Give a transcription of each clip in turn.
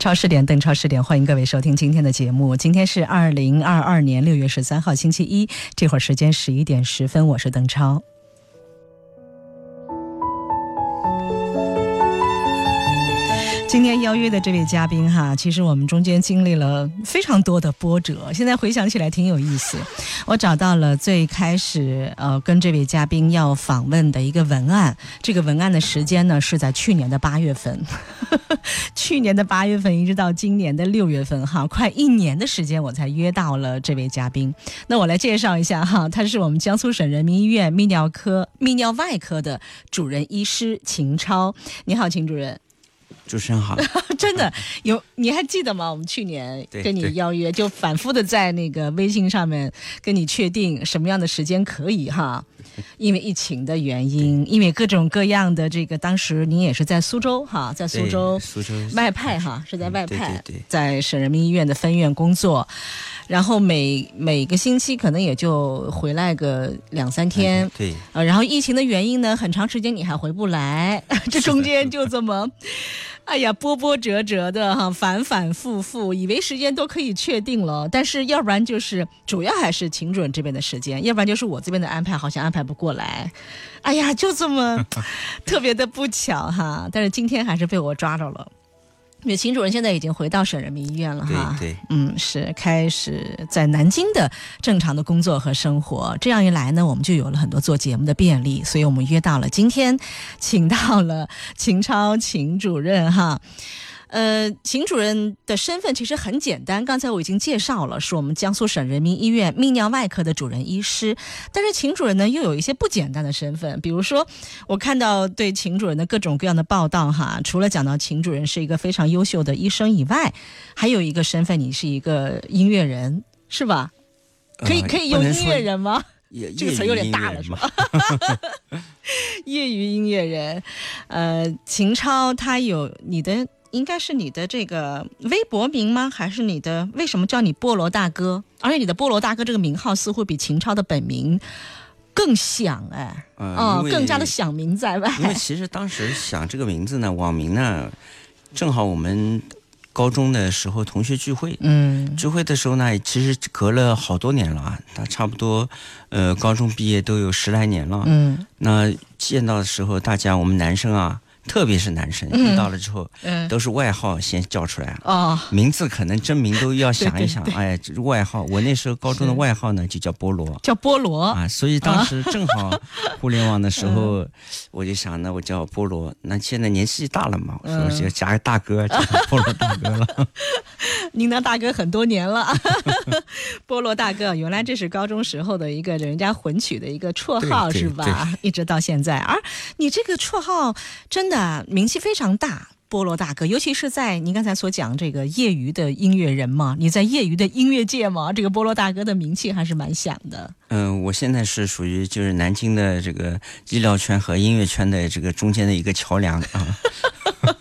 超市点，邓超市点，欢迎各位收听今天的节目。今天是二零二二年六月十三号，星期一，这会儿时间十一点十分，我是邓超。今天邀约的这位嘉宾哈，其实我们中间经历了非常多的波折，现在回想起来挺有意思。我找到了最开始呃跟这位嘉宾要访问的一个文案，这个文案的时间呢是在去年的八月份，去年的八月份一直到今年的六月份哈，快一年的时间我才约到了这位嘉宾。那我来介绍一下哈，他是我们江苏省人民医院泌尿科泌尿外科的主任医师秦超。你好，秦主任。主持人好，真的？有，你还记得吗？我们去年跟你邀约，就反复的在那个微信上面跟你确定什么样的时间可以哈，因为疫情的原因，因为各种各样的这个，当时您也是在苏州哈，在苏州苏州。外派哈，是在外派，对对对，在省人民医院的分院工作，然后每每个星期可能也就回来个两三天，对，呃，然后疫情的原因呢，很长时间你还回不来，这中间就这么。哎呀，波波折折的哈，反反复复，以为时间都可以确定了，但是要不然就是主要还是秦主任这边的时间，要不然就是我这边的安排好像安排不过来。哎呀，就这么 特别的不巧哈，但是今天还是被我抓着了。因为秦主任现在已经回到省人民医院了哈，对对，嗯，是开始在南京的正常的工作和生活。这样一来呢，我们就有了很多做节目的便利，所以我们约到了今天，请到了秦超秦主任哈。呃，秦主任的身份其实很简单，刚才我已经介绍了，是我们江苏省人民医院泌尿外科的主任医师。但是秦主任呢，又有一些不简单的身份，比如说，我看到对秦主任的各种各样的报道哈，除了讲到秦主任是一个非常优秀的医生以外，还有一个身份，你是一个音乐人，是吧？可以可以用音乐人吗？这个词有点大了，是吧？业余音乐人，呃，秦超他有你的。应该是你的这个微博名吗？还是你的为什么叫你菠萝大哥？而且你的菠萝大哥这个名号似乎比秦超的本名更响哎，哦，更加的响名在外。因为其实当时想这个名字呢，网名呢，正好我们高中的时候同学聚会，嗯，聚会的时候呢，其实隔了好多年了啊，他差不多呃高中毕业都有十来年了，嗯，那见到的时候，大家我们男生啊。特别是男生遇到了之后，都是外号先叫出来啊，名字可能真名都要想一想。哎，外号，我那时候高中的外号呢就叫菠萝，叫菠萝。啊。所以当时正好互联网的时候，我就想，那我叫菠萝。那现在年纪大了嘛，所以就加个大哥，叫菠萝大哥了。您当大哥很多年了，菠萝大哥，原来这是高中时候的一个人家混取的一个绰号是吧？一直到现在，而你这个绰号真的。啊，名气非常大，菠萝大哥，尤其是在您刚才所讲这个业余的音乐人嘛，你在业余的音乐界嘛，这个菠萝大哥的名气还是蛮响的。嗯，我现在是属于就是南京的这个医疗圈和音乐圈的这个中间的一个桥梁啊。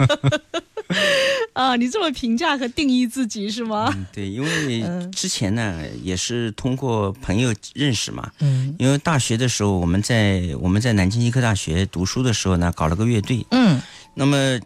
啊，你这么评价和定义自己是吗？嗯，对，因为之前呢也是通过朋友认识嘛。嗯，因为大学的时候我们在我们在南京医科大学读书的时候呢，搞了个乐队。嗯，那么。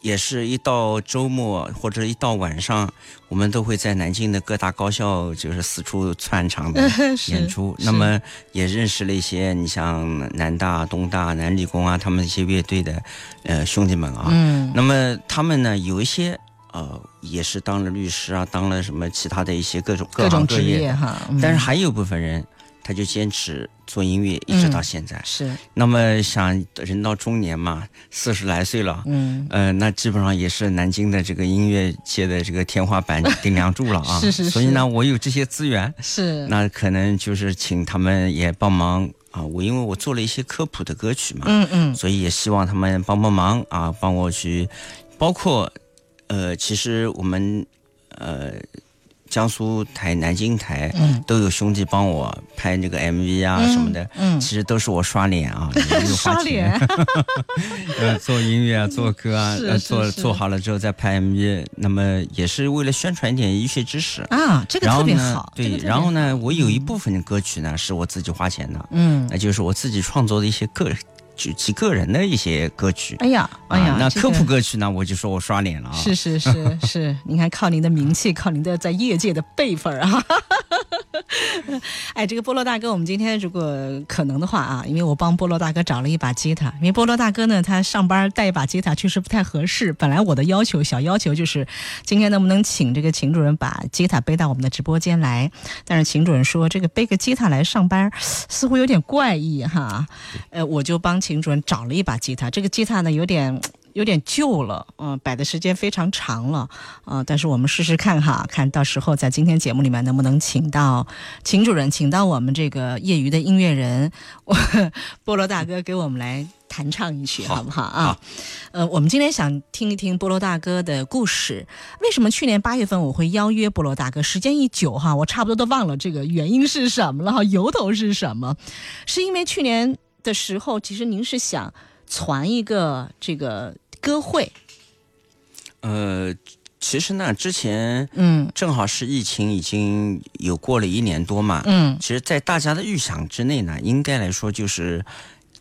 也是一到周末或者一到晚上，我们都会在南京的各大高校就是四处串场的 演出。那么也认识了一些，你像南大、东大、南理工啊，他们一些乐队的呃兄弟们啊。嗯。那么他们呢，有一些呃也是当了律师啊，当了什么其他的一些各种各行各业哈。但是还有部分人。他就坚持做音乐，一直到现在。是。那么想人到中年嘛，四十来岁了，嗯，呃，那基本上也是南京的这个音乐界的这个天花板 顶梁柱了啊。是是是。所以呢，我有这些资源，是。那可能就是请他们也帮忙啊。我因为我做了一些科普的歌曲嘛，嗯嗯，所以也希望他们帮帮忙啊，帮我去，包括，呃，其实我们，呃。江苏台、南京台，嗯，都有兄弟帮我拍那个 MV 啊什么的，嗯，其实都是我刷脸啊，刷脸，呃，做音乐啊，做歌啊，做做好了之后再拍 MV，那么也是为了宣传一点医学知识。啊，这个特别好。对，然后呢，我有一部分的歌曲呢是我自己花钱的，嗯，那就是我自己创作的一些个。举其个人的一些歌曲，哎呀，哎呀，那科普歌曲呢？我就说我刷脸了啊！是是是 是，您看靠您的名气，靠您的在业界的辈分啊！哎，这个菠萝大哥，我们今天如果可能的话啊，因为我帮菠萝大哥找了一把吉他，因为菠萝大哥呢，他上班带一把吉他确实不太合适。本来我的要求小要求就是，今天能不能请这个秦主任把吉他背到我们的直播间来？但是秦主任说，这个背个吉他来上班似乎有点怪异哈。呃，我就帮秦。秦主任找了一把吉他，这个吉他呢有点有点旧了，嗯，摆的时间非常长了，啊，但是我们试试看哈，看到时候在今天节目里面能不能请到秦主任，请到我们这个业余的音乐人我 菠萝大哥给我们来弹唱一曲，好不好啊？呃，我们今天想听一听菠萝大哥的故事。为什么去年八月份我会邀约菠萝大哥？时间一久哈，我差不多都忘了这个原因是什么了哈，由头是什么？是因为去年。的时候，其实您是想传一个这个歌会。呃，其实呢，之前嗯，正好是疫情已经有过了一年多嘛，嗯，其实，在大家的预想之内呢，应该来说就是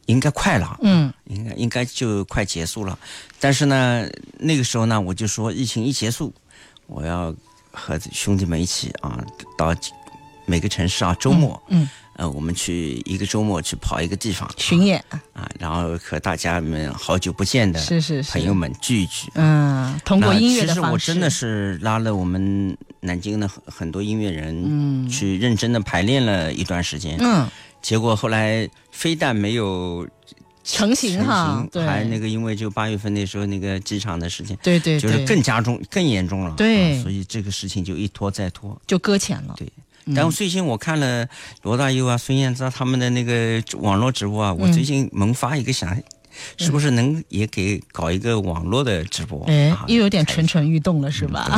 应该快了，嗯，应该应该就快结束了。但是呢，那个时候呢，我就说疫情一结束，我要和兄弟们一起啊，到每个城市啊，周末，嗯。呃，我们去一个周末去跑一个地方。巡演啊，然后和大家们好久不见的是是朋友们聚一聚，嗯，通过音乐的方式。其实我真的是拉了我们南京的很很多音乐人，嗯，去认真的排练了一段时间，嗯，结果后来非但没有成型哈，还那个因为就八月份那时候那个机场的事情，对对，就是更加重更严重了，对，所以这个事情就一拖再拖，就搁浅了，对。然后最近我看了罗大佑啊、孙燕姿他们的那个网络直播啊，我最近萌发一个想，是不是能也给搞一个网络的直播？哎，又有点蠢蠢欲动了，是吧？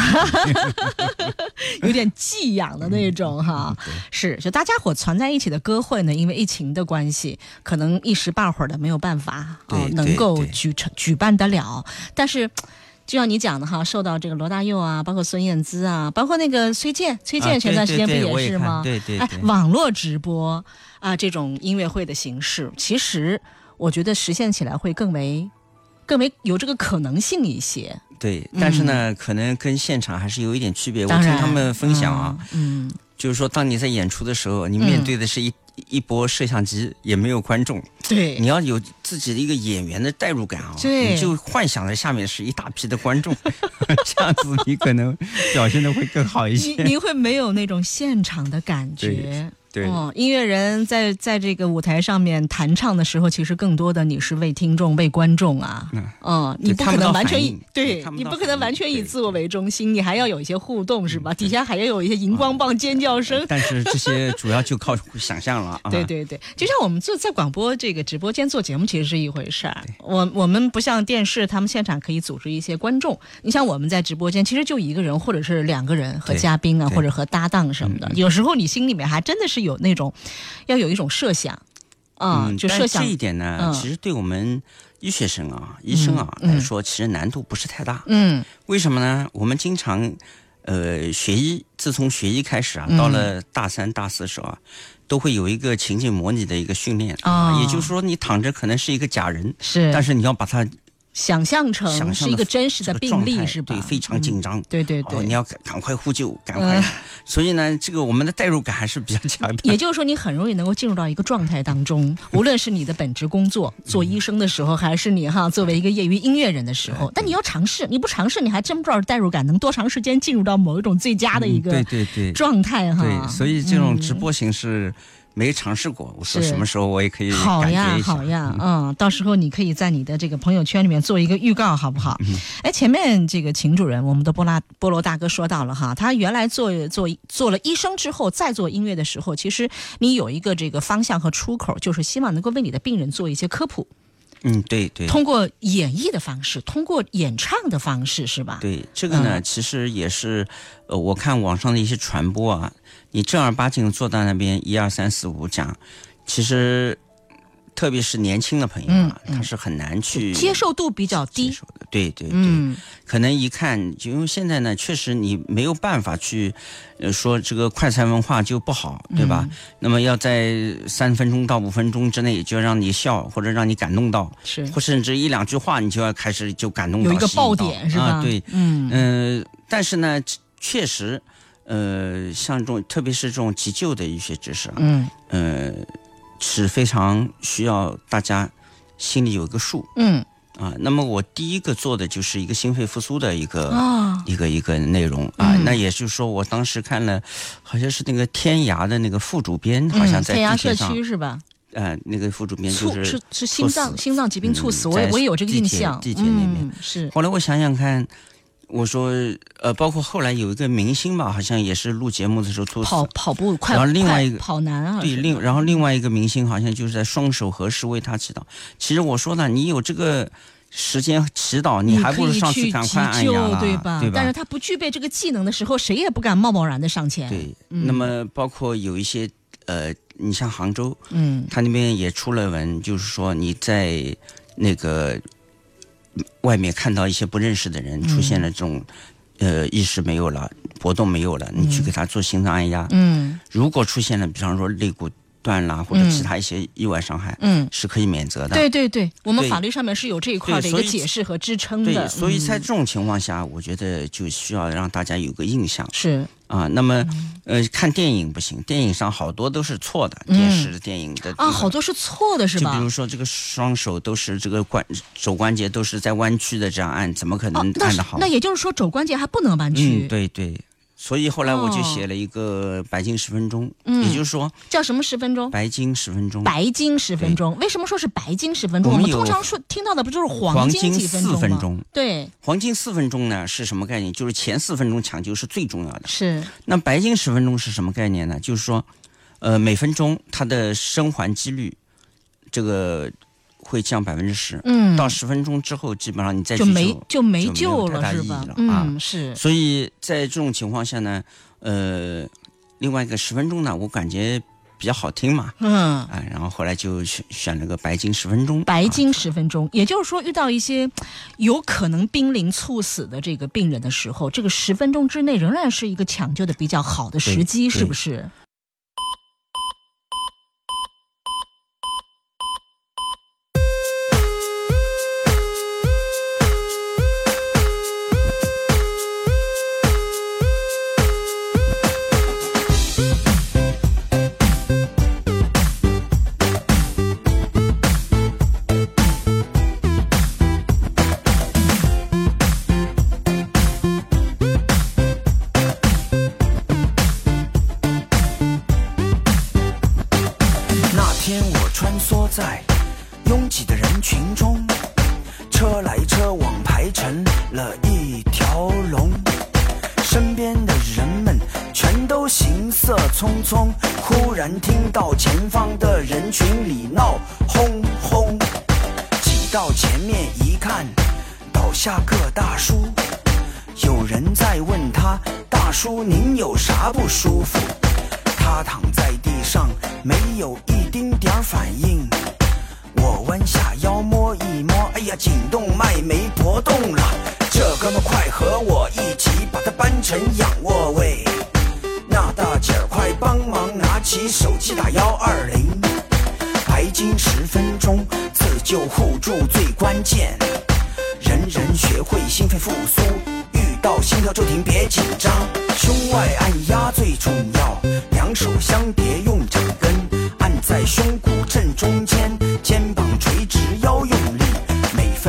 有点寄养的那种哈。是，就大家伙攒在一起的歌会呢，因为疫情的关系，可能一时半会儿的没有办法哦，能够举成举办得了，但是。就像你讲的哈，受到这个罗大佑啊，包括孙燕姿啊，包括那个崔健，崔健前段时间不也是吗？对对。哎，网络直播啊，这种音乐会的形式，其实我觉得实现起来会更为、更为有这个可能性一些。对，但是呢，可能跟现场还是有一点区别。我听他们分享啊，嗯，就是说，当你在演出的时候，你面对的是一。一波摄像机也没有观众，对，你要有自己的一个演员的代入感啊，对，你就幻想着下面是一大批的观众，这样子你可能表现的会更好一些，您会没有那种现场的感觉。对，音乐人在在这个舞台上面弹唱的时候，其实更多的你是为听众、为观众啊。嗯，你不可能完全以对，你不可能完全以自我为中心，你还要有一些互动，是吧？底下还要有一些荧光棒、尖叫声。但是这些主要就靠想象了。对对对，就像我们做在广播这个直播间做节目，其实是一回事儿。我我们不像电视，他们现场可以组织一些观众。你像我们在直播间，其实就一个人或者是两个人和嘉宾啊，或者和搭档什么的。有时候你心里面还真的是。有那种，要有一种设想，啊，就设想。这一点呢，其实对我们医学生啊、医生啊来说，其实难度不是太大。嗯，为什么呢？我们经常，呃，学医，自从学医开始啊，到了大三、大四时候啊，都会有一个情景模拟的一个训练啊，也就是说，你躺着可能是一个假人，是，但是你要把它。想象成是一个真实的病例是吧？对，非常紧张。对对对，你要赶赶快呼救，赶快。所以呢，这个我们的代入感还是比较强的。也就是说，你很容易能够进入到一个状态当中，无论是你的本职工作做医生的时候，还是你哈作为一个业余音乐人的时候。但你要尝试，你不尝试，你还真不知道代入感能多长时间进入到某一种最佳的一个对对对状态哈。对，所以这种直播形式。没尝试过，我说什么时候我也可以好呀，好呀，嗯，到时候你可以在你的这个朋友圈里面做一个预告，好不好？哎，前面这个秦主任，我们的波拉波罗大哥说到了哈，他原来做做做了医生之后，再做音乐的时候，其实你有一个这个方向和出口，就是希望能够为你的病人做一些科普。嗯，对对。通过演绎的方式，通过演唱的方式，是吧？对，这个呢，其实也是，呃，我看网上的一些传播啊，你正儿八经坐到那边一二三四五讲，其实。特别是年轻的朋友啊，他是很难去接受度比较低。对对对，可能一看，就因为现在呢，确实你没有办法去，呃，说这个快餐文化就不好，对吧？那么要在三分钟到五分钟之内就让你笑或者让你感动到，是，或甚至一两句话你就要开始就感动到，有一个爆点是吧？对，嗯嗯，但是呢，确实，呃，像这种特别是这种急救的一些知识啊，嗯呃。是非常需要大家心里有一个数，嗯啊，那么我第一个做的就是一个心肺复苏的一个一个一个内容啊，那也就是说我当时看了，好像是那个天涯的那个副主编，好像在天涯社区是吧？呃，那个副主编就是是是心脏心脏疾病猝死，我我也有这个印象，地铁那边是。后来我想想看。我说，呃，包括后来有一个明星吧，好像也是录节目的时候猝死，跑跑步快，然后另外一个跑男啊，对，另然后另外一个明星好像就是在双手合十为他祈祷。其实我说呢，你有这个时间祈祷，你还不如上去赶快按压对吧？对吧？但是他不具备这个技能的时候，谁也不敢贸贸然的上前。对，那么包括有一些呃，你像杭州，嗯，他那边也出了文，就是说你在那个。外面看到一些不认识的人出现了这种，呃，意识没有了，搏动没有了，你去给他做心脏按压。嗯，如果出现了，比方说肋骨断了或者其他一些意外伤害，嗯，是可以免责的。对对对，我们法律上面是有这一块的一个解释和支撑的。对，所以在这种情况下，我觉得就需要让大家有个印象。是。啊，那么，呃，看电影不行，电影上好多都是错的，电视电影的啊，好多是错的，是吧？就比如说这个双手都是这个关肘关节都是在弯曲的，这样按怎么可能按得好？那也就是说肘关节还不能弯曲？嗯，对对。所以后来我就写了一个白金十分钟，也就是说叫什么十分钟？白金十分钟。白金十分钟，为什么说是白金十分钟？我们通常说听到的不就是黄金几分钟吗？对，黄金四分钟呢是什么概念？就是前四分钟抢救是最重要的。是。那白金十分钟是什么概念呢？就是说，呃，每分钟它的生还几率，这个。会降百分之十，嗯，到十分钟之后，基本上你再就没就没救了，是吧？嗯，是。所以在这种情况下呢，呃，另外一个十分钟呢，我感觉比较好听嘛，嗯，啊，然后后来就选选了个白金十分钟。白金十分钟，也就是说，遇到一些有可能濒临猝死的这个病人的时候，这个十分钟之内仍然是一个抢救的比较好的时机，是不是？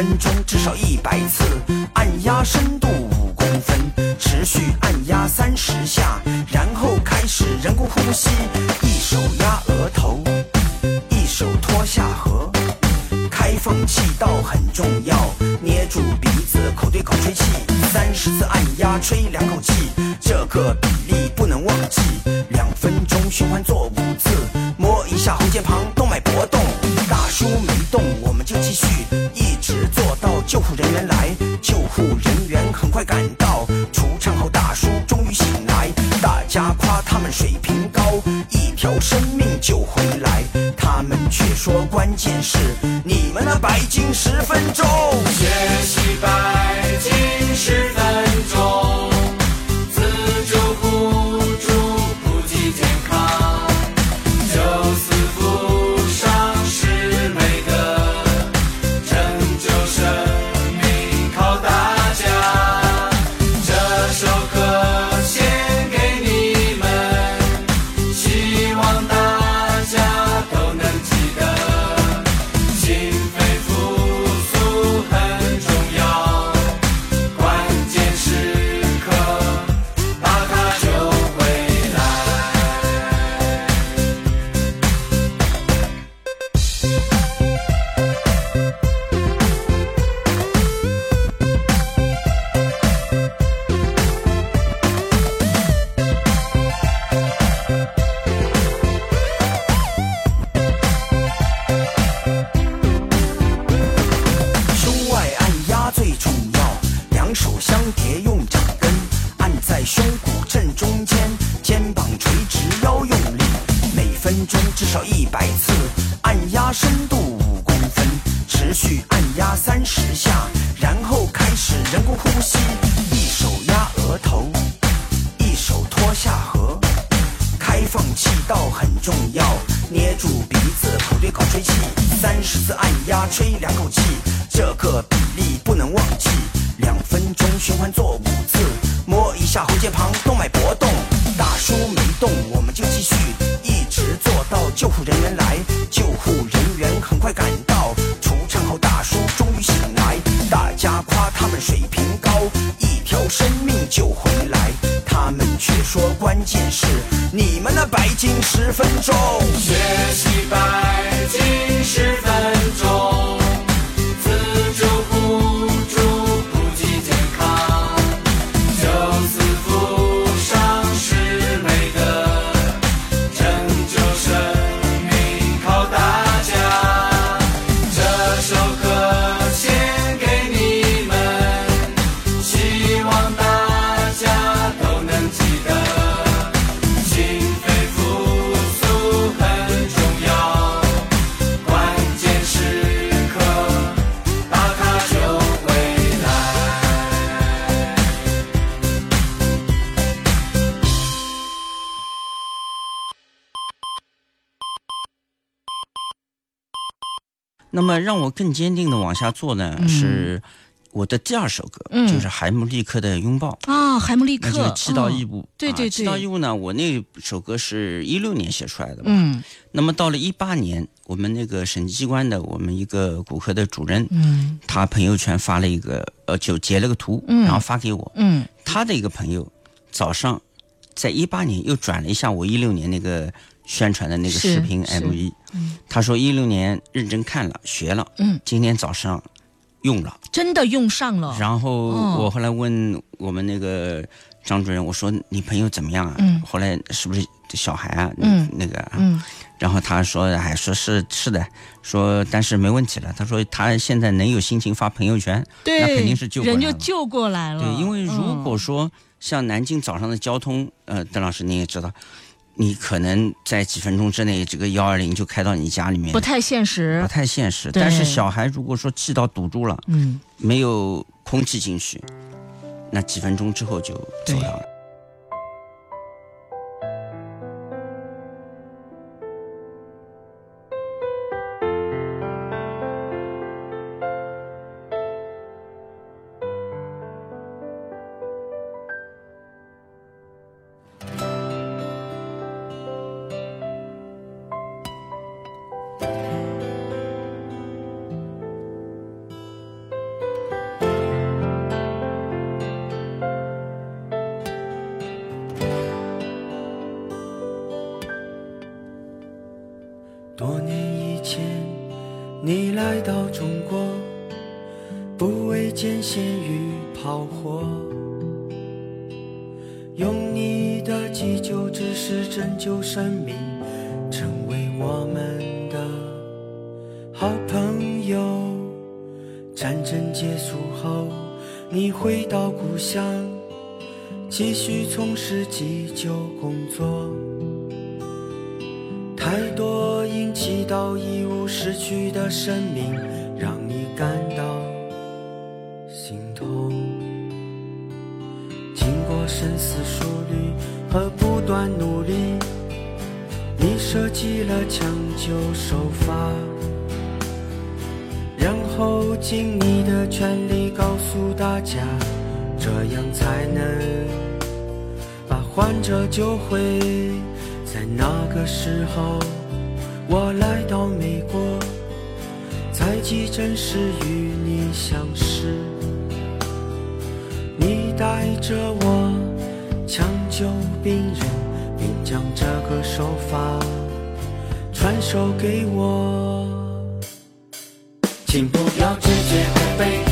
分钟至少一百次，按压深度五公分，持续按压三十下，然后开始人工呼吸，一手压额头，一手托下颌。开放气道很重要，捏住鼻子，口对口吹气，三十次按压，吹两口气，这个比例不能忘记。两分钟循环做五次，摸一下喉结旁，动脉搏动。大叔没动，我们就。继续，救护人员来。救护人员很快赶到，除颤后大叔终于醒来，大家夸他们水平高，一条生命救回来。他们却说关键是你们那白金十分钟，学习白金十分那么让我更坚定的往下做呢，是我的第二首歌，就是海姆立克的拥抱啊，海姆立克，那就气到义务，对对对，气到义务呢，我那首歌是一六年写出来的嘛，嗯，那么到了一八年，我们那个审计机关的我们一个骨科的主任，嗯，他朋友圈发了一个，呃，就截了个图，然后发给我，嗯，他的一个朋友早上在一八年又转了一下我一六年那个。宣传的那个视频 M V，他说一六年认真看了学了，嗯，今天早上用了，真的用上了。然后我后来问我们那个张主任，我说你朋友怎么样啊？嗯，后来是不是小孩啊？嗯，那个，嗯，然后他说哎说是是的，说但是没问题了。他说他现在能有心情发朋友圈，那肯定是救人就救过来了。对，因为如果说像南京早上的交通，呃，邓老师您也知道。你可能在几分钟之内，这个幺二零就开到你家里面，不太现实，不太现实。但是小孩如果说气道堵住了，嗯，没有空气进去，那几分钟之后就走掉了。到中国不畏艰险与炮火用你的急救知识拯救生命成为我们的好朋友战争结束后你回到故乡继续从事急救工作去的生命，让你感到心痛。经过深思熟虑和不断努力，你设计了抢救手法，然后尽你的全力告诉大家，这样才能把患者救回。在那个时候，我来，真是与你相识。你带着我抢救病人，并将这个手法传授给我。请不要直接喝杯，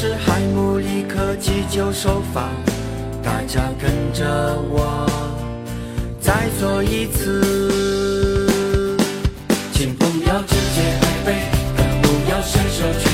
是海姆立克急救手法，大家跟着我再做一次。请不要直接喝杯，更不要伸手去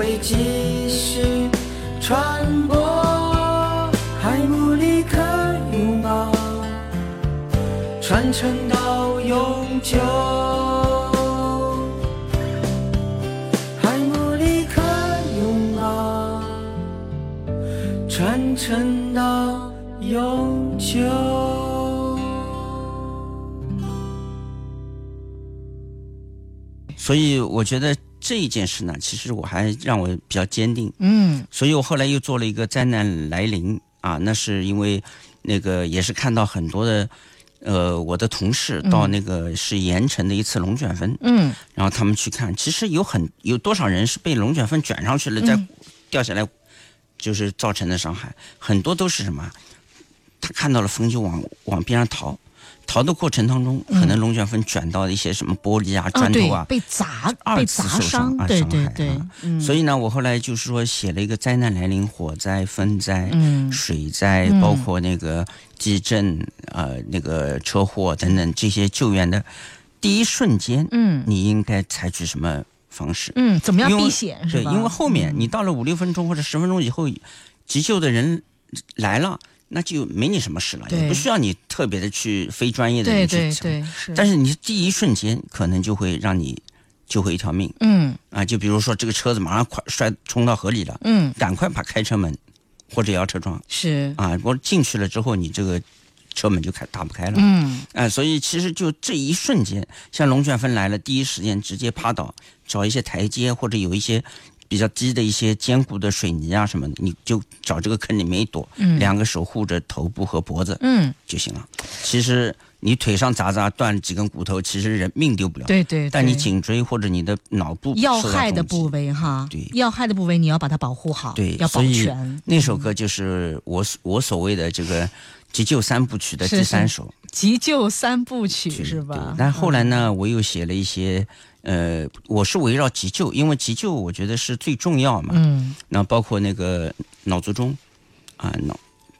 会继续传播海姆立克拥抱，传承到永久。海姆立克拥抱，传承到永久。所以我觉得这一件事呢，其实我还让我比较坚定。嗯，所以我后来又做了一个灾难来临啊，那是因为那个也是看到很多的，呃，我的同事到那个是盐城的一次龙卷风，嗯，然后他们去看，其实有很有多少人是被龙卷风卷上去了，再掉下来，就是造成的伤害，很多都是什么？他看到了风就往往边上逃。逃的过程当中，可能龙卷风卷到一些什么玻璃啊、砖头啊，被砸、被砸伤啊，对对对。所以呢，我后来就是说写了一个灾难来临，火灾、风灾、水灾，包括那个地震呃、那个车祸等等这些救援的第一瞬间，嗯，你应该采取什么方式？嗯，怎么样避险是因为后面你到了五六分钟或者十分钟以后，急救的人来了。那就没你什么事了，也不需要你特别的去非专业的人去走。但是你第一瞬间可能就会让你救回一条命。嗯啊，就比如说这个车子马上快摔冲到河里了，嗯，赶快把开车门或者摇车窗是啊，我进去了之后，你这个车门就开打不开了。嗯啊，所以其实就这一瞬间，像龙卷风来了，第一时间直接趴倒，找一些台阶或者有一些。比较低的一些坚固的水泥啊什么的，你就找这个坑里面一躲，两个手护着头部和脖子，嗯，就行了。其实你腿上砸砸断几根骨头，其实人命丢不了。对对。但你颈椎或者你的脑部要害的部位哈，对，要害的部位你要把它保护好，对，要保全。那首歌就是我我所谓的这个急救三部曲的第三首。急救三部曲是吧？但后来呢，我又写了一些。呃，我是围绕急救，因为急救我觉得是最重要嘛。嗯。那包括那个脑卒中，啊，脑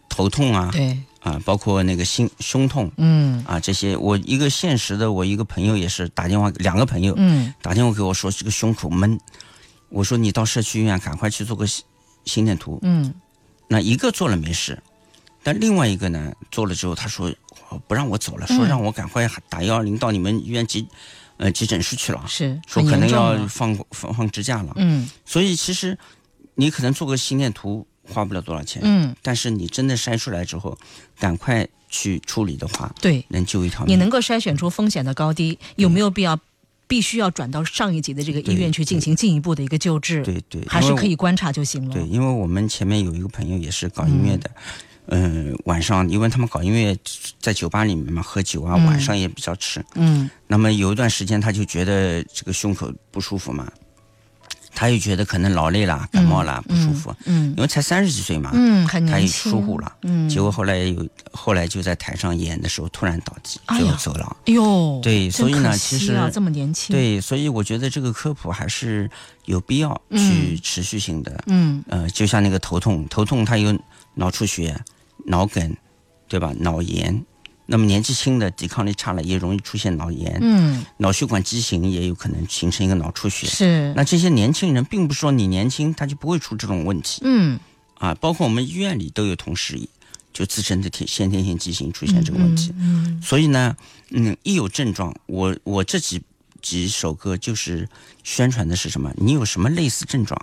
头痛啊，对，啊，包括那个心胸痛，嗯，啊，这些我一个现实的，我一个朋友也是打电话，两个朋友，嗯，打电话给我说这个胸口闷，我说你到社区医院赶快去做个心心电图，嗯，那一个做了没事，但另外一个呢做了之后，他说不让我走了，说让我赶快打幺二零到你们医院急。呃，急诊室去了，是说可能要放放放支架了。嗯，所以其实你可能做个心电图花不了多少钱。嗯，但是你真的筛出来之后，赶快去处理的话，对，能救一条命。你能够筛选出风险的高低，有没有必要必须要转到上一级的这个医院去进行进一步的一个救治？对对，还是可以观察就行了。对，因为我们前面有一个朋友也是搞音乐的。嗯，晚上因为他们搞音乐，在酒吧里面嘛，喝酒啊，晚上也比较迟。嗯，那么有一段时间，他就觉得这个胸口不舒服嘛，他又觉得可能劳累了、感冒了不舒服。嗯，因为才三十几岁嘛，嗯，很他也疏忽了。嗯，结果后来有后来就在台上演的时候突然倒地，最后走了。哎呦，对，所以呢，其实这么年轻，对，所以我觉得这个科普还是有必要去持续性的。嗯，呃，就像那个头痛，头痛他有脑出血。脑梗，对吧？脑炎，那么年纪轻的抵抗力差了，也容易出现脑炎。嗯，脑血管畸形也有可能形成一个脑出血。是。那这些年轻人，并不是说你年轻他就不会出这种问题。嗯。啊，包括我们医院里都有同事，就自身的天先天性畸形出现这个问题。嗯。所以呢，嗯，一有症状，我我这几几首歌就是宣传的是什么？你有什么类似症状，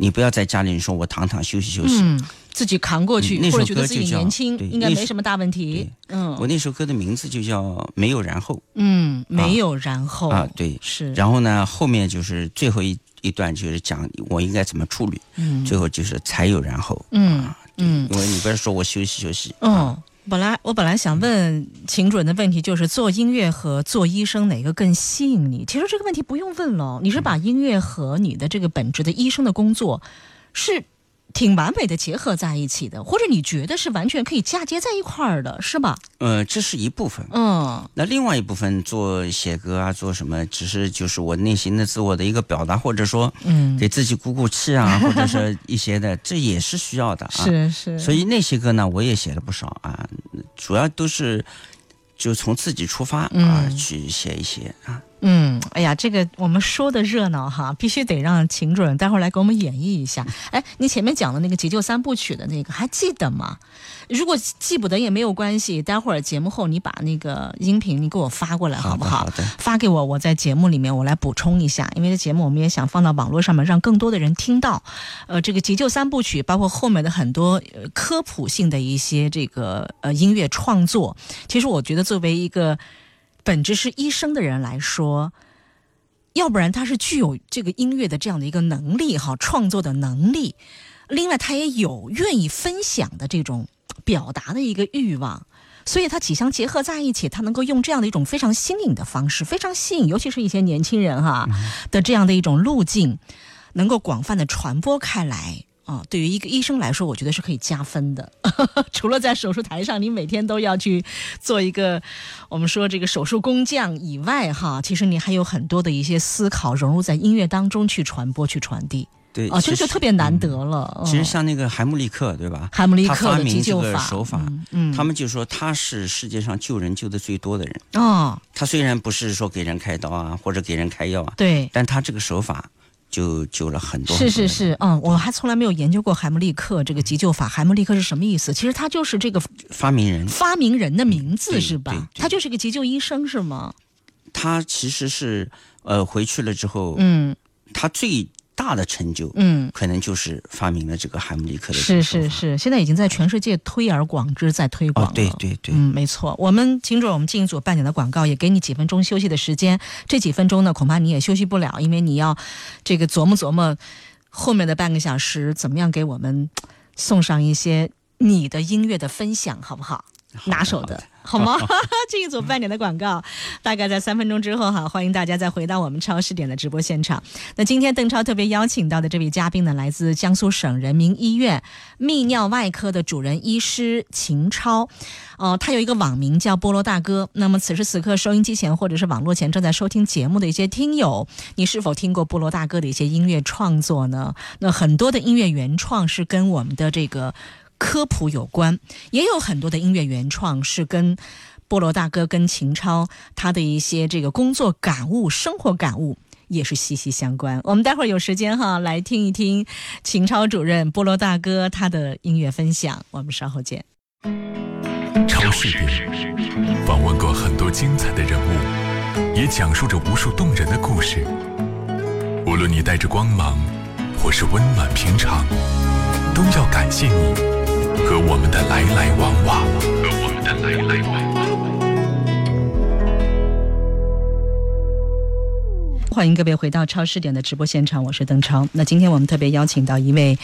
你不要在家里说我躺躺休息休息。嗯。自己扛过去，或者觉得自己年轻，应该没什么大问题。嗯，我那首歌的名字就叫《没有然后》。嗯，没有然后啊，对，是。然后呢，后面就是最后一一段，就是讲我应该怎么处理。嗯，最后就是才有然后。嗯嗯，因为你不是说我休息休息。嗯，本来我本来想问秦主任的问题，就是做音乐和做医生哪个更吸引你？其实这个问题不用问了，你是把音乐和你的这个本职的医生的工作是。挺完美的结合在一起的，或者你觉得是完全可以嫁接在一块儿的，是吧？呃，这是一部分。嗯，那另外一部分做写歌啊，做什么，只是就是我内心的自我的一个表达，或者说，嗯，给自己鼓鼓气啊，或者是一些的，这也是需要的啊。是是。所以那些歌呢，我也写了不少啊，主要都是就从自己出发啊，去写一些啊。嗯，哎呀，这个我们说的热闹哈，必须得让秦主任待会儿来给我们演绎一下。哎，你前面讲的那个急救三部曲的那个还记得吗？如果记不得也没有关系，待会儿节目后你把那个音频你给我发过来好不好？好的，发给我，我在节目里面我来补充一下，因为这节目我们也想放到网络上面，让更多的人听到。呃，这个急救三部曲包括后面的很多科普性的一些这个呃音乐创作，其实我觉得作为一个。本质是医生的人来说，要不然他是具有这个音乐的这样的一个能力哈，创作的能力。另外，他也有愿意分享的这种表达的一个欲望，所以他几相结合在一起，他能够用这样的一种非常新颖的方式，非常吸引，尤其是一些年轻人哈的这样的一种路径，能够广泛的传播开来。啊，对于一个医生来说，我觉得是可以加分的。除了在手术台上，你每天都要去做一个我们说这个手术工匠以外，哈，其实你还有很多的一些思考融入在音乐当中去传播、去传递。对，啊，这就特别难得了。其实像那个海姆立克，对吧？海姆立克发明这个手法，嗯，他们就说他是世界上救人救的最多的人。哦，他虽然不是说给人开刀啊，或者给人开药啊，对，但他这个手法。就救了很多。是是是，嗯，我还从来没有研究过海姆立克这个急救法。海姆立克是什么意思？其实他就是这个发明人，发明人的名字是吧？他就是个急救医生是吗？他其实是呃回去了之后，嗯，他最。大的成就，嗯，可能就是发明了这个海姆立克的。是是是，现在已经在全世界推而广之，在推广了。对对对，嗯，没错。我们听着，我们进一组半点的广告，也给你几分钟休息的时间。这几分钟呢，恐怕你也休息不了，因为你要这个琢磨琢磨后面的半个小时怎么样给我们送上一些你的音乐的分享，好不好？拿手的。好吗？这一组半点的广告，大概在三分钟之后哈，欢迎大家再回到我们超市点的直播现场。那今天邓超特别邀请到的这位嘉宾呢，来自江苏省人民医院泌尿外科的主任医师秦超。哦，他有一个网名叫菠萝大哥。那么此时此刻，收音机前或者是网络前正在收听节目的一些听友，你是否听过菠萝大哥的一些音乐创作呢？那很多的音乐原创是跟我们的这个。科普有关，也有很多的音乐原创是跟菠萝大哥、跟秦超他的一些这个工作感悟、生活感悟也是息息相关。我们待会儿有时间哈，来听一听秦超主任、菠萝大哥他的音乐分享。我们稍后见。超市里访问过很多精彩的人物，也讲述着无数动人的故事。无论你带着光芒，或是温暖平常，都要感谢你。我们的来来往往，和我们的来来往往。欢迎各位回到超市点的直播现场，我是邓超。那今天我们特别邀请到一位，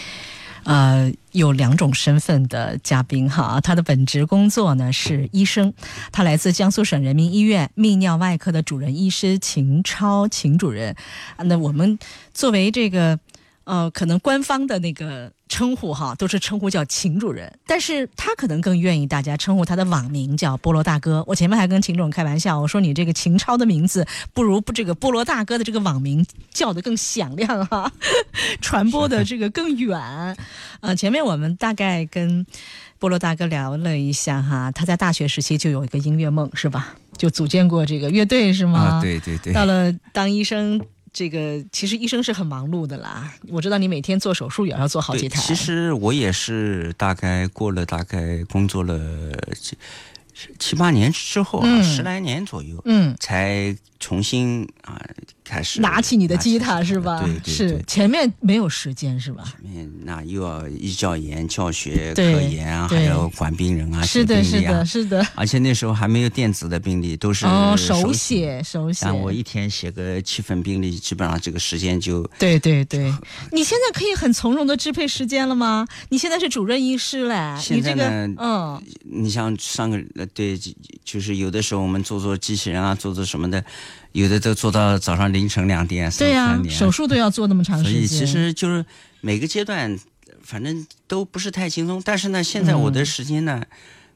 呃，有两种身份的嘉宾哈。他的本职工作呢是医生，他来自江苏省人民医院泌尿外科的主任医师秦超，秦主任。那我们作为这个。呃，可能官方的那个称呼哈，都是称呼叫秦主任，但是他可能更愿意大家称呼他的网名叫菠萝大哥。我前面还跟秦总开玩笑，我说你这个秦超的名字不如不这个菠萝大哥的这个网名叫的更响亮哈，传播的这个更远。呃，前面我们大概跟菠萝大哥聊了一下哈，他在大学时期就有一个音乐梦是吧？就组建过这个乐队是吗？啊，对对对。到了当医生。这个其实医生是很忙碌的啦，我知道你每天做手术也要做好几台。其实我也是大概过了大概工作了七七八年之后啊，十来年左右，嗯，才重新啊。开始拿起你的吉他是吧？对，是前面没有时间是吧？前面那又要医教研、教学、科研啊，还要管病人啊，是的，是的，是的。而且那时候还没有电子的病历，都是手写，手写。像我一天写个七份病历，基本上这个时间就……对对对。你现在可以很从容的支配时间了吗？你现在是主任医师嘞，现在呢？嗯，你像上个呃，对，就是有的时候我们做做机器人啊，做做什么的。有的都做到早上凌晨两点、三点，手术都要做那么长时间。所以其实就是每个阶段，反正都不是太轻松。但是呢，现在我的时间呢，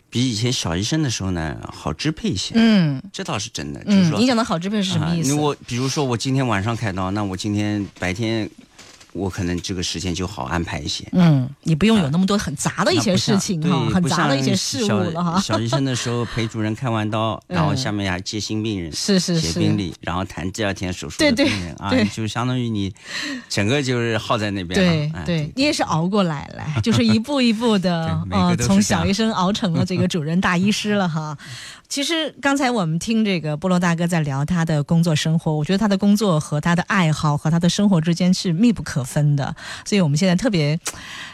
比以前小医生的时候呢好支配一些。嗯，这倒是真的。就是说，你讲的好支配是什么意思？我比如说，我今天晚上开刀，那我今天白天。我可能这个时间就好安排一些。嗯，你不用有那么多很杂的一些事情哈，很杂的一些事物了哈。小医生的时候陪主任开完刀，然后下面还接新病人，是是是，写病历，然后谈第二天手术的病人啊，就相当于你整个就是耗在那边了。对对，你也是熬过来了，就是一步一步的 呃，从小医生熬成了这个主任大医师了哈。其实刚才我们听这个菠萝大哥在聊他的工作生活，我觉得他的工作和他的爱好和他的生活之间是密不可分的。所以我们现在特别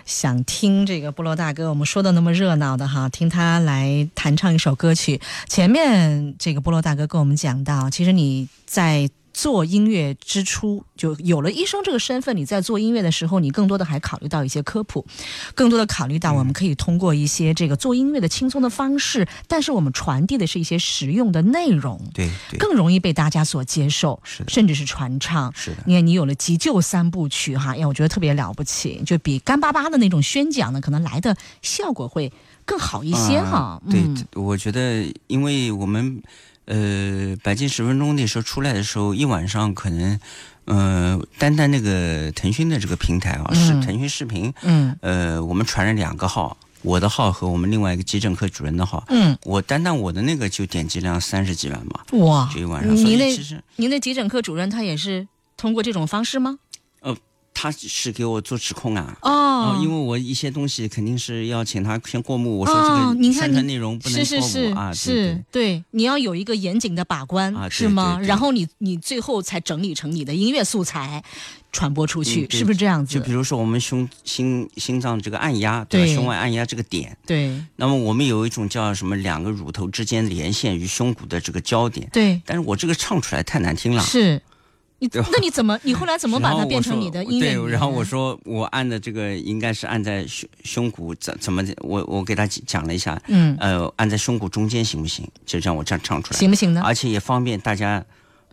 想听这个菠萝大哥，我们说的那么热闹的哈，听他来弹唱一首歌曲。前面这个菠萝大哥跟我们讲到，其实你在做音乐之初就有了医生这个身份，你在做音乐的时候，你更多的还考虑到一些科普，更多的考虑到我们可以通过一些这个做音乐的轻松的方式，但是我们传递的是一些实用的内容，对，更容易被大家所接受，是的，甚至是传唱。是的，你看你有了急救三部曲哈，哎，我觉得特别了不起，就比干巴巴的那种宣讲呢，可能来的效果会更好一些哈。对，我觉得因为我们。呃，百进十分钟那时候出来的时候，一晚上可能，呃，单单那个腾讯的这个平台啊，是腾讯视频，嗯，呃，我们传了两个号，我的号和我们另外一个急诊科主任的号，嗯，我单单我的那个就点击量三十几万嘛，哇，这一晚上，您那，您那急诊科主任他也是通过这种方式吗？他是给我做指控啊，哦，因为我一些东西肯定是要请他先过目，我说这个宣传内容不能过目啊，是，对，你要有一个严谨的把关，是吗？然后你你最后才整理成你的音乐素材传播出去，是不是这样子？就比如说我们胸心心脏这个按压，对，胸外按压这个点，对，那么我们有一种叫什么两个乳头之间连线于胸骨的这个焦点，对，但是我这个唱出来太难听了，是。你那你怎么？你后来怎么把它变成你的音乐？对，然后我说我按的这个应该是按在胸胸骨怎怎么？我我给他讲了一下，嗯，呃，按在胸骨中间行不行？就让我这样唱出来，行不行呢？而且也方便大家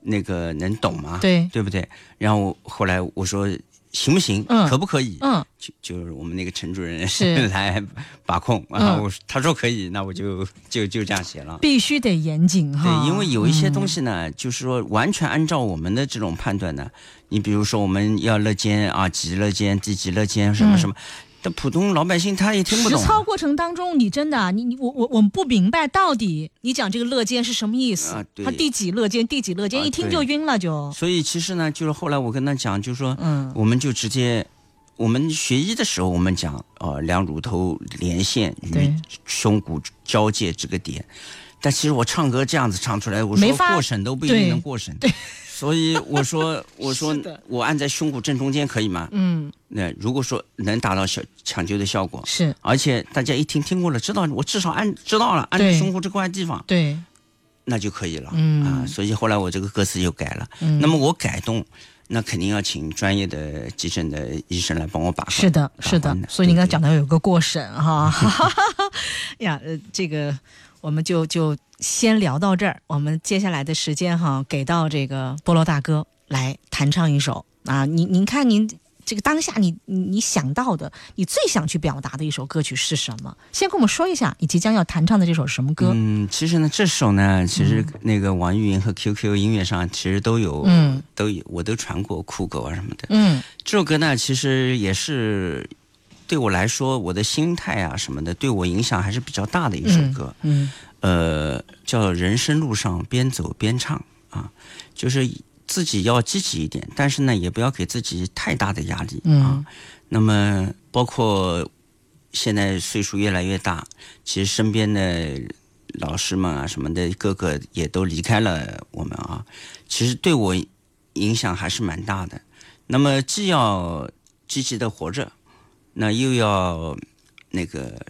那个能懂吗，对对不对？然后后来我说。行不行？嗯，可不可以？嗯，就就是我们那个陈主任是 来把控啊。我他说可以，那我就就就这样写了。必须得严谨哈。对，因为有一些东西呢，就是说完全按照我们的这种判断呢，你比如说我们要乐间啊，几乐间、第几乐间什么什么。这普通老百姓他也听不懂。实操过程当中，你真的，你你我我我们不明白到底你讲这个乐间是什么意思？他第几乐间，第几乐间，一听就晕了就。所以其实呢，就是后来我跟他讲，就是说，嗯，我们就直接，我们学医的时候，我们讲，呃，两乳头连线与胸骨交界这个点，但其实我唱歌这样子唱出来，我说过审都不一定能过审。对。所以我说，我说我按在胸骨正中间可以吗？嗯，那如果说能达到效抢救的效果，是，而且大家一听听过了，知道我至少按知道了，按在胸骨这块地方，对，那就可以了。嗯啊，所以后来我这个歌词又改了。嗯，那么我改动，那肯定要请专业的急诊的医生来帮我把关。是的，是的。所以你刚才讲到有个过审哈，呀，呃，这个。我们就就先聊到这儿，我们接下来的时间哈，给到这个菠萝大哥来弹唱一首啊，您您看您这个当下你你想到的，你最想去表达的一首歌曲是什么？先跟我们说一下，你即将要弹唱的这首什么歌？嗯，其实呢，这首呢，其实那个网易云和 QQ 音乐上其实都有，嗯，都有，我都传过酷狗啊什么的。嗯，这首歌呢，其实也是。对我来说，我的心态啊什么的，对我影响还是比较大的一首歌。嗯，呃，叫《人生路上边走边唱》啊，就是自己要积极一点，但是呢，也不要给自己太大的压力啊。那么，包括现在岁数越来越大，其实身边的老师们啊什么的，个个也都离开了我们啊。其实对我影响还是蛮大的。那么，既要积极的活着。那又要那个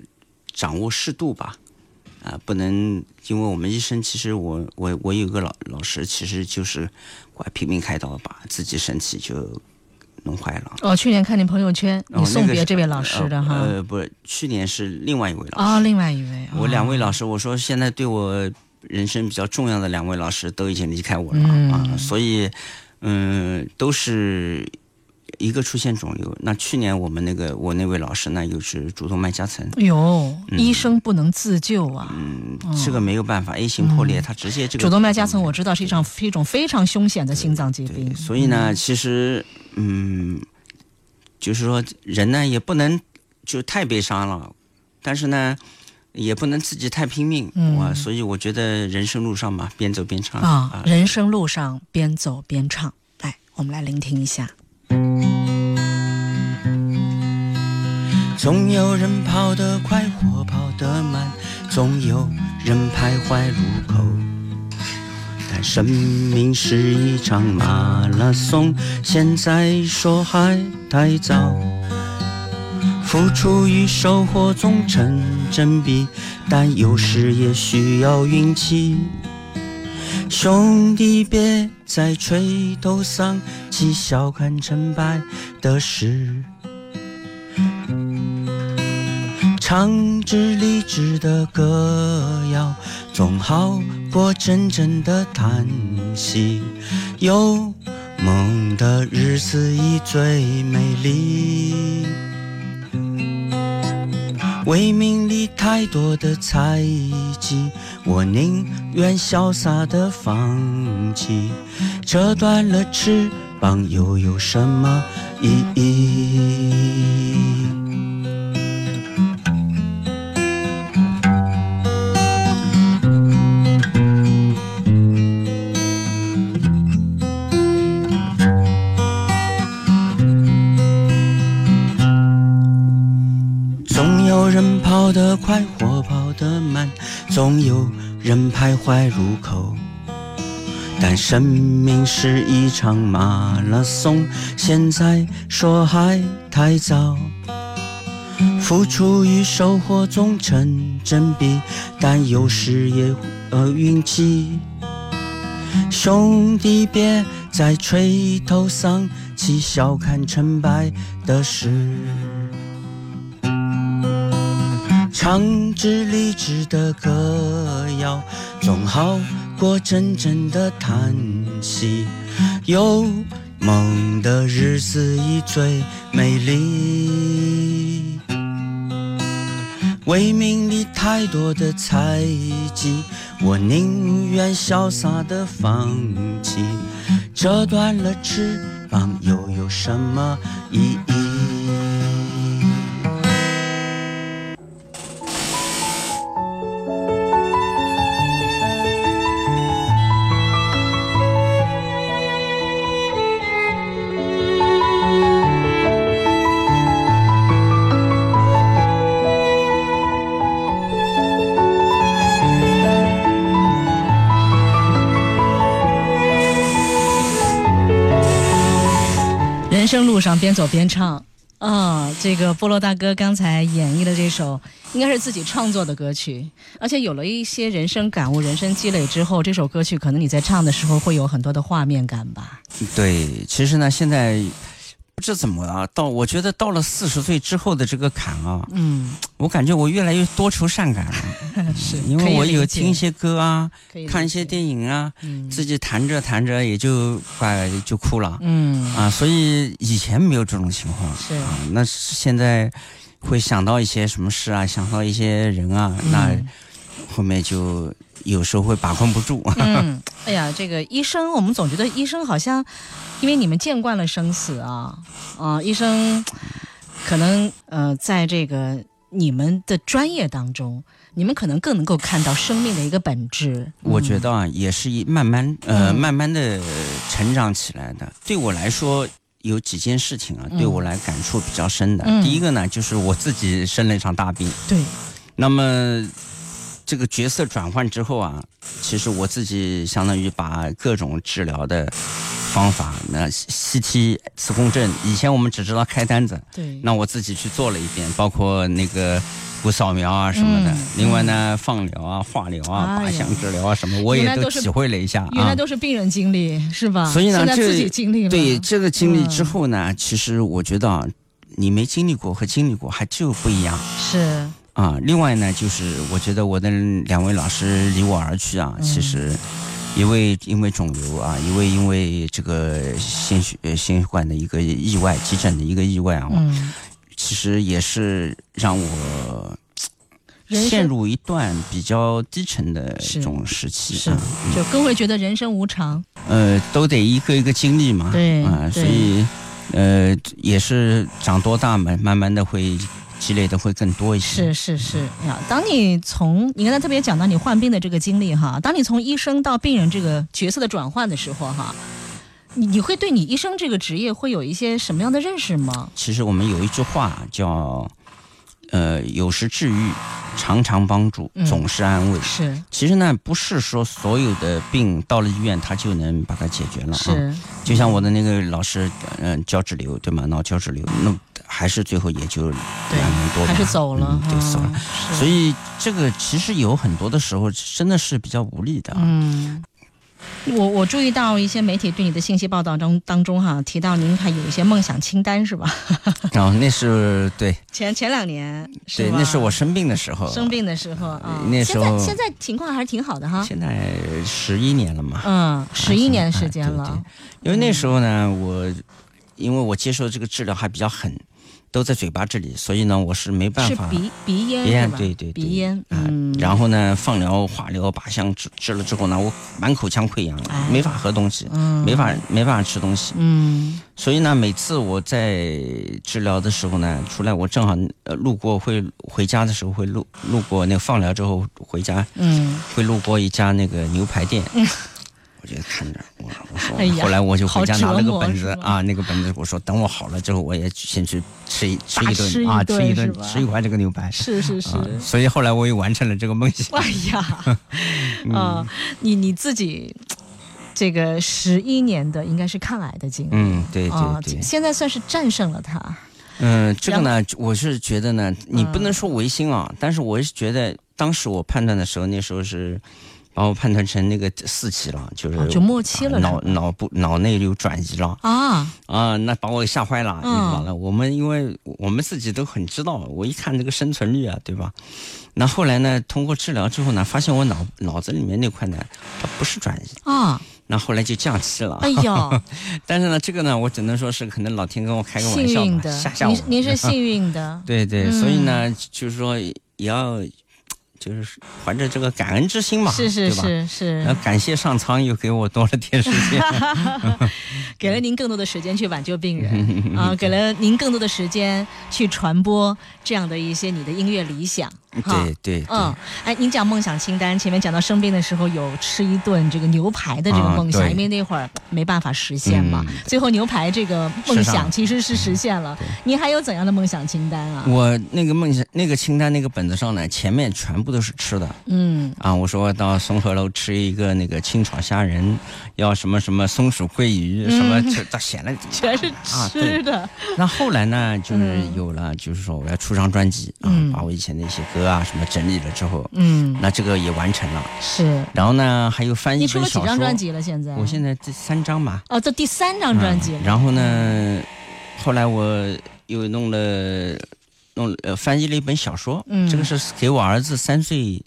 掌握适度吧，啊，不能因为我们医生，其实我我我有个老老师，其实就是怪拼命开刀，把自己身体就弄坏了。哦，去年看你朋友圈，你送别这位老师的哈？呃，不是，去年是另外一位老师。哦，另外一位。我两位老师，我说现在对我人生比较重要的两位老师都已经离开我了啊，所以嗯，都是。一个出现肿瘤，那去年我们那个我那位老师呢，又是主动脉夹层。哟，医生不能自救啊！嗯，这个没有办法，A 型破裂，他直接这个主动脉夹层，我知道是一场一种非常凶险的心脏疾病。所以呢，其实嗯，就是说人呢也不能就太悲伤了，但是呢也不能自己太拼命哇。所以我觉得人生路上嘛，边走边唱啊，人生路上边走边唱。来，我们来聆听一下。总有人跑得快或跑得慢，总有人徘徊路口。但生命是一场马拉松，现在说还太早。付出与收获总成正比，但有时也需要运气。兄弟别再垂头丧气，小看成败的事。唱支励志的歌谣，总好过真正的叹息。有梦的日子已最美丽。为名利太多的猜忌，我宁愿潇洒的放弃。折断了翅膀又有什么意义？人徘徊入口。但生命是一场马拉松，现在说还太早。付出与收获总成正比，但有时也呃运气。兄弟别再垂头丧气，小看成败的事。唱支励志的歌谣，总好过真正的叹息。有梦的日子已最美丽。为名利太多的猜忌，我宁愿潇洒的放弃。折断了翅膀又有什么意义？路上边走边唱啊！这个菠萝大哥刚才演绎的这首，应该是自己创作的歌曲，而且有了一些人生感悟、人生积累之后，这首歌曲可能你在唱的时候会有很多的画面感吧？对，其实呢，现在。不知怎么了，到我觉得到了四十岁之后的这个坎啊，嗯，我感觉我越来越多愁善感了，是因为我有听一些歌啊，看一些电影啊，自己弹着弹着也就快就哭了，嗯。啊，所以以前没有这种情况，是。啊，那现在会想到一些什么事啊，想到一些人啊，那后面就。有时候会把控不住。嗯，哎呀，这个医生，我们总觉得医生好像，因为你们见惯了生死啊，啊，医生可能呃，在这个你们的专业当中，你们可能更能够看到生命的一个本质。我觉得啊，也是一慢慢呃慢慢的成长起来的。对我来说，有几件事情啊，对我来感触比较深的。第一个呢，就是我自己生了一场大病。对。那么。这个角色转换之后啊，其实我自己相当于把各种治疗的方法，那 CT、磁共振，以前我们只知道开单子，对，那我自己去做了一遍，包括那个骨扫描啊什么的，另外呢，放疗啊、化疗啊、靶向治疗啊什么，我也都体会了一下。原来都是病人经历是吧？所以呢，这自己经历了。对这个经历之后呢，其实我觉得啊，你没经历过和经历过还就不一样。是。啊，另外呢，就是我觉得我的两位老师离我而去啊，其实一位因为肿瘤啊，一位因为这个心血心血管的一个意外，急诊的一个意外啊，其实也是让我陷入一段比较低沉的这种时期，是就更会觉得人生无常。呃，都得一个一个经历嘛，对啊，所以呃，也是长多大嘛，慢慢的会。积累的会更多一些。是是是呀，当你从你刚才特别讲到你患病的这个经历哈，当你从医生到病人这个角色的转换的时候哈，你你会对你医生这个职业会有一些什么样的认识吗？其实我们有一句话叫，呃，有时治愈，常常帮助，总是安慰。是。其实呢，不是说所有的病到了医院他就能把它解决了啊。是。就像我的那个老师，嗯，胶质瘤对吗？脑胶质瘤那。还是最后也就两年多，还是走了，对，走了。所以这个其实有很多的时候真的是比较无力的。嗯，我我注意到一些媒体对你的信息报道中当中哈提到您还有一些梦想清单是吧？哦，那是对前前两年对，那是我生病的时候。生病的时候啊，那时候现在现在情况还是挺好的哈。现在十一年了嘛，嗯，十一年时间了。因为那时候呢，我因为我接受这个治疗还比较狠。都在嘴巴这里，所以呢，我是没办法。是鼻鼻咽，鼻咽对对鼻咽嗯。然后呢，放疗、化疗、靶向治治了之后呢，我满口腔溃疡，没法喝东西，没法没办法吃东西。嗯。所以呢，每次我在治疗的时候呢，出来我正好呃路过会回家的时候会路路过那个放疗之后回家，嗯，会路过一家那个牛排店。我就看着我，我说，后来我就回家拿了个本子啊，那个本子，我说等我好了之后，我也先去吃一吃一顿啊，吃一顿吃一块这个牛排。是是是。所以后来我也完成了这个梦想。哎呀，啊，你你自己这个十一年的应该是抗癌的经历，嗯，对对对，现在算是战胜了它。嗯，这个呢，我是觉得呢，你不能说违心啊，但是我是觉得当时我判断的时候，那时候是。把我判断成那个四期了，就是就末期了，脑脑部脑内有转移了啊啊！那把我吓坏了，你知道了。我们因为我们自己都很知道，我一看这个生存率啊，对吧？那后来呢，通过治疗之后呢，发现我脑脑子里面那块呢，它不是转移啊。那后来就降期了。哎呦！但是呢，这个呢，我只能说是可能老天跟我开个玩笑吧，吓吓我。您您是幸运的。对对，所以呢，就是说也要。就是怀着这个感恩之心嘛，是是是是，感谢上苍又给我多了点时间，给了您更多的时间去挽救病人 啊，给了您更多的时间去传播这样的一些你的音乐理想。对对，嗯，哎，您讲梦想清单，前面讲到生病的时候有吃一顿这个牛排的这个梦想，因为那会儿没办法实现嘛。最后牛排这个梦想其实是实现了。您还有怎样的梦想清单啊？我那个梦想那个清单那个本子上呢，前面全部都是吃的。嗯，啊，我说到松鹤楼吃一个那个清炒虾仁，要什么什么松鼠桂鱼，什么这他写了全是吃的。那后来呢，就是有了，就是说我要出张专辑啊，把我以前的一些歌。啊，什么整理了之后，嗯，那这个也完成了。是，然后呢，还有翻译本小说。你出了几张专辑了？现在？我现在这三张嘛。哦，这第三张专辑。然后呢，后来我又弄了弄呃翻译了一本小说，嗯，这个是给我儿子三岁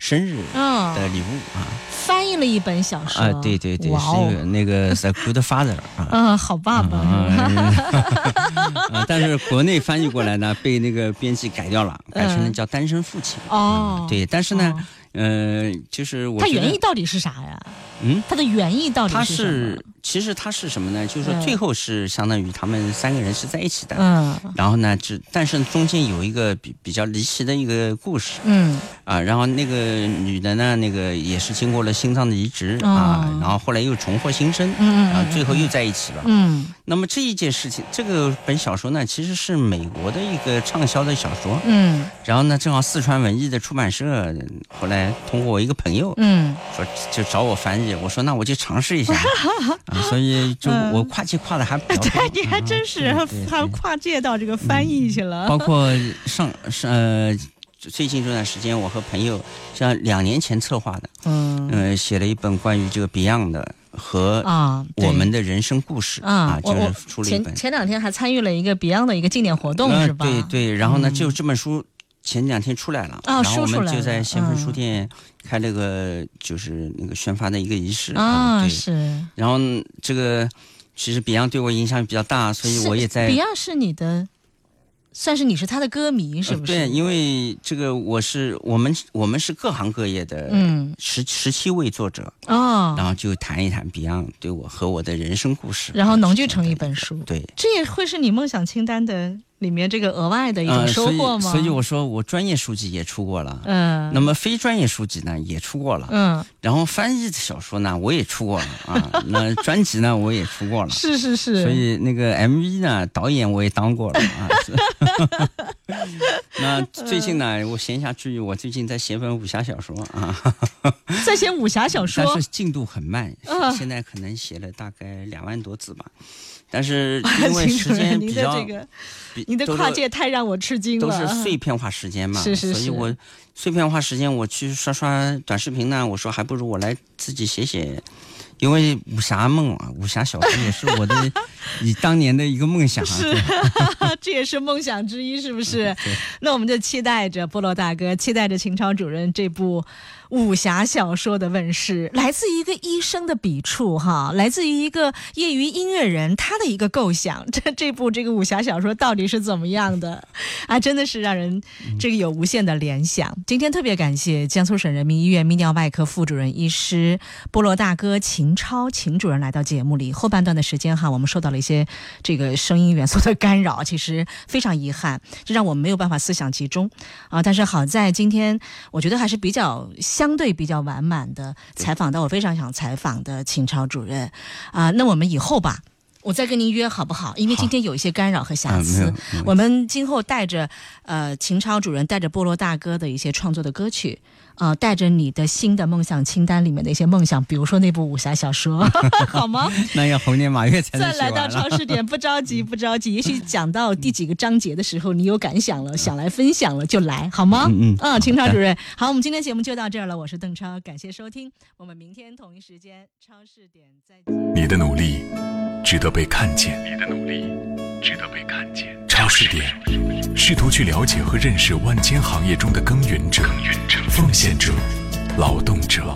生日的礼物啊。翻译了一本小说啊，对对对，是那个 The Good Father 啊，嗯，好爸爸。啊但是国内翻译过来呢，被那个编辑改掉了，改成了叫单身父亲。哦，对，但是呢。嗯，就是我。它原意到底是啥呀？嗯，它的原意到底是它是其实它是什么呢？就是说最后是相当于他们三个人是在一起的。嗯。然后呢，只但是中间有一个比比较离奇的一个故事。嗯。啊，然后那个女的呢，那个也是经过了心脏的移植啊，然后后来又重获新生，嗯，然后最后又在一起了。嗯。那么这一件事情，这个本小说呢，其实是美国的一个畅销的小说。嗯。然后呢，正好四川文艺的出版社后来。通过我一个朋友，嗯，说就找我翻译，我说那我就尝试一下，所以就我跨界跨的还比较 对，你还真是还跨界到这个翻译去了。包括上上呃最近这段时间，我和朋友像两年前策划的，嗯呃写了一本关于这个 Beyond 的和啊我们的人生故事啊，就是出了一本。前前两天还参与了一个 Beyond 的一个纪念活动，是吧？对对，然后呢，就这本书。前两天出来了，然后我们就在先锋书店开了个就是那个宣发的一个仪式啊，是。然后这个其实 Beyond 对我影响比较大，所以我也在。Beyond 是你的，算是你是他的歌迷，是不是？对，因为这个我是我们我们是各行各业的，嗯，十十七位作者哦，然后就谈一谈 Beyond 对我和我的人生故事，然后浓聚成一本书。对，这也会是你梦想清单的。里面这个额外的一种收获吗？所以我说我专业书籍也出过了，嗯，那么非专业书籍呢也出过了，嗯，然后翻译的小说呢我也出过了。啊，那专辑呢我也出过了，是是是，所以那个 MV 呢导演我也当过了。啊。那最近呢我闲暇之余我最近在写本武侠小说。啊，在写武侠小说，但是进度很慢，现在可能写了大概两万多字吧。但是 因为时间比较，您的跨界太让我吃惊了。都是碎片化时间嘛，是是是。所以我碎片化时间，我去刷刷短视频呢。我说还不如我来自己写写因为武侠梦啊，武侠小说也是我的 你当年的一个梦想啊。是，这也是梦想之一，是不是？那我们就期待着菠萝大哥，期待着秦超主任这部。武侠小说的问世，来自于一个医生的笔触，哈，来自于一个业余音乐人他的一个构想。这这部这个武侠小说到底是怎么样的？啊，真的是让人这个有无限的联想。今天特别感谢江苏省人民医院泌尿外科副主任医师菠萝大哥秦超秦主任来到节目里。后半段的时间哈，我们受到了一些这个声音元素的干扰，其实非常遗憾，这让我们没有办法思想集中啊。但是好在今天，我觉得还是比较。相对比较完满的采访到我非常想采访的秦超主任，啊，那我们以后吧，我再跟您约好不好？因为今天有一些干扰和瑕疵，我们今后带着呃秦超主任带着菠萝大哥的一些创作的歌曲。啊，带着你的新的梦想清单里面的一些梦想，比如说那部武侠小说，好吗？那要猴年马月才能再来到超市点，不着急，不着急。也许讲到第几个章节的时候，你有感想了，想来分享了，就来，好吗？嗯嗯。啊，秦超主任，好，我们今天节目就到这儿了。我是邓超，感谢收听，我们明天同一时间超市点再见。你的努力值得被看见，你的努力值得被看见。超市点，试图去了解和认识万千行业中的耕耘者、奉献者、劳动者。